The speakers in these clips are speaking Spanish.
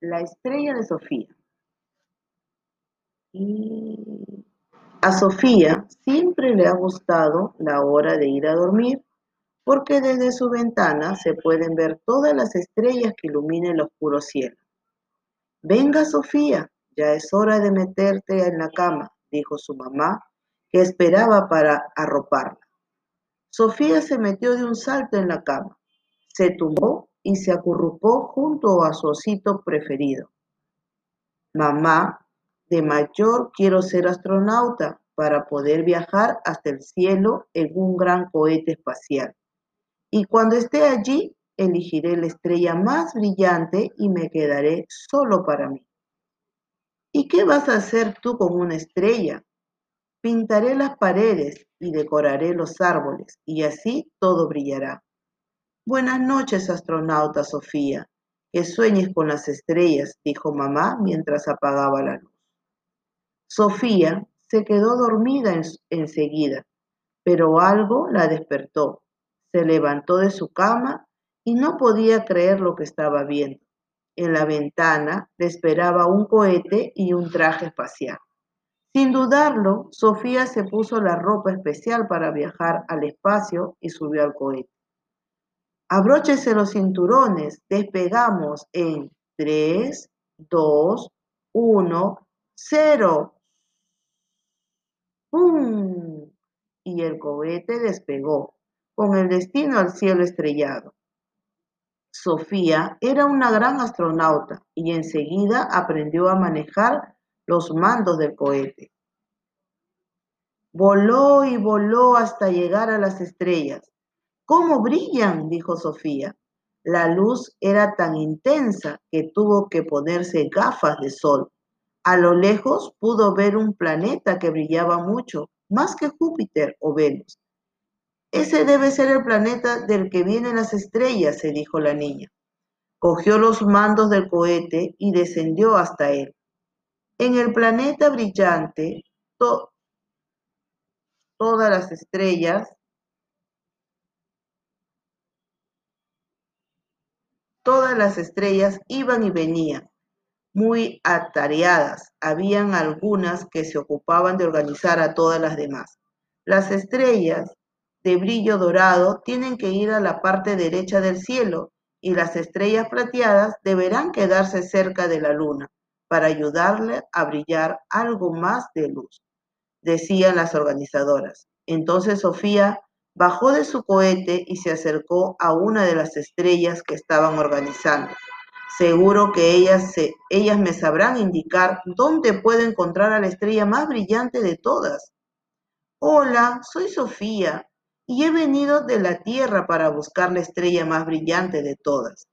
La estrella de Sofía. Y a Sofía siempre le ha gustado la hora de ir a dormir, porque desde su ventana se pueden ver todas las estrellas que iluminan el oscuro cielo. Venga, Sofía, ya es hora de meterte en la cama, dijo su mamá, que esperaba para arroparla. Sofía se metió de un salto en la cama, se tumbó y se acurrucó junto a su osito preferido. Mamá, de mayor quiero ser astronauta para poder viajar hasta el cielo en un gran cohete espacial. Y cuando esté allí, elegiré la estrella más brillante y me quedaré solo para mí. ¿Y qué vas a hacer tú con una estrella? Pintaré las paredes y decoraré los árboles, y así todo brillará. Buenas noches, astronauta Sofía. Que sueñes con las estrellas, dijo mamá mientras apagaba la luz. Sofía se quedó dormida enseguida, pero algo la despertó. Se levantó de su cama y no podía creer lo que estaba viendo. En la ventana le esperaba un cohete y un traje espacial. Sin dudarlo, Sofía se puso la ropa especial para viajar al espacio y subió al cohete. Abróchese los cinturones, despegamos en 3, 2, 1, 0. ¡Pum! Y el cohete despegó, con el destino al cielo estrellado. Sofía era una gran astronauta y enseguida aprendió a manejar los mandos del cohete. Voló y voló hasta llegar a las estrellas. ¿Cómo brillan? dijo Sofía. La luz era tan intensa que tuvo que ponerse gafas de sol. A lo lejos pudo ver un planeta que brillaba mucho, más que Júpiter o Venus. Ese debe ser el planeta del que vienen las estrellas, se dijo la niña. Cogió los mandos del cohete y descendió hasta él. En el planeta brillante, todas las estrellas Todas las estrellas iban y venían, muy atareadas. Habían algunas que se ocupaban de organizar a todas las demás. Las estrellas de brillo dorado tienen que ir a la parte derecha del cielo y las estrellas plateadas deberán quedarse cerca de la luna para ayudarle a brillar algo más de luz, decían las organizadoras. Entonces Sofía Bajó de su cohete y se acercó a una de las estrellas que estaban organizando. Seguro que ellas, ellas me sabrán indicar dónde puedo encontrar a la estrella más brillante de todas. Hola, soy Sofía y he venido de la Tierra para buscar la estrella más brillante de todas.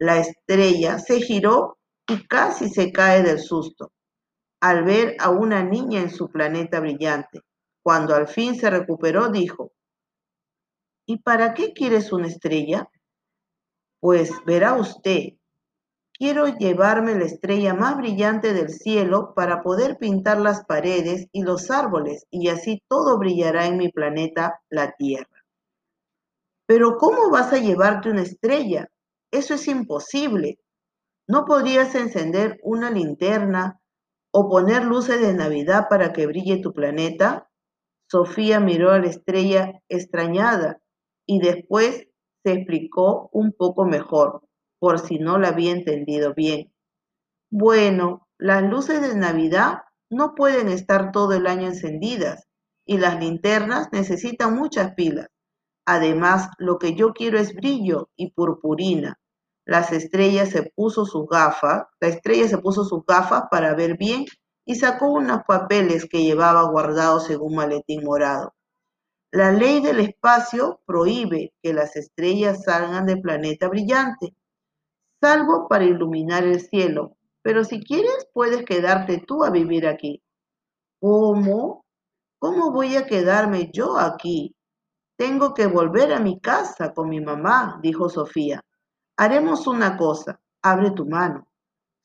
La estrella se giró y casi se cae del susto al ver a una niña en su planeta brillante. Cuando al fin se recuperó, dijo, ¿Y para qué quieres una estrella? Pues verá usted, quiero llevarme la estrella más brillante del cielo para poder pintar las paredes y los árboles y así todo brillará en mi planeta, la Tierra. Pero ¿cómo vas a llevarte una estrella? Eso es imposible. ¿No podrías encender una linterna o poner luces de Navidad para que brille tu planeta? Sofía miró a la estrella extrañada y después se explicó un poco mejor, por si no la había entendido bien. Bueno, las luces de Navidad no pueden estar todo el año encendidas y las linternas necesitan muchas pilas. Además, lo que yo quiero es brillo y purpurina. Las estrellas se puso sus gafas, la estrella se puso sus gafas para ver bien y sacó unos papeles que llevaba guardados en un maletín morado. La ley del espacio prohíbe que las estrellas salgan del planeta brillante, salvo para iluminar el cielo, pero si quieres puedes quedarte tú a vivir aquí. ¿Cómo? ¿Cómo voy a quedarme yo aquí? Tengo que volver a mi casa con mi mamá, dijo Sofía. Haremos una cosa, abre tu mano.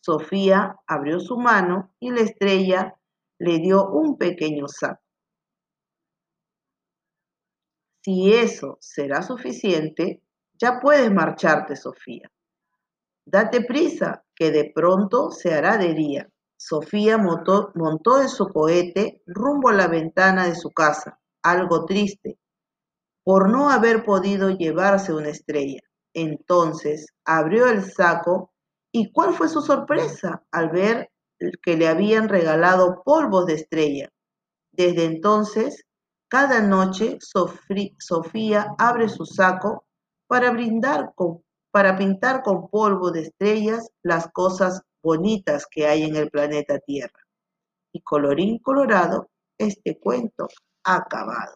Sofía abrió su mano y la estrella le dio un pequeño saco. Si eso será suficiente, ya puedes marcharte, Sofía. Date prisa, que de pronto se hará de día. Sofía montó, montó en su cohete rumbo a la ventana de su casa, algo triste, por no haber podido llevarse una estrella. Entonces abrió el saco y ¿cuál fue su sorpresa al ver que le habían regalado polvos de estrella? Desde entonces, cada noche Sofía abre su saco para brindar para pintar con polvo de estrellas las cosas bonitas que hay en el planeta Tierra. Y colorín colorado, este cuento ha acabado.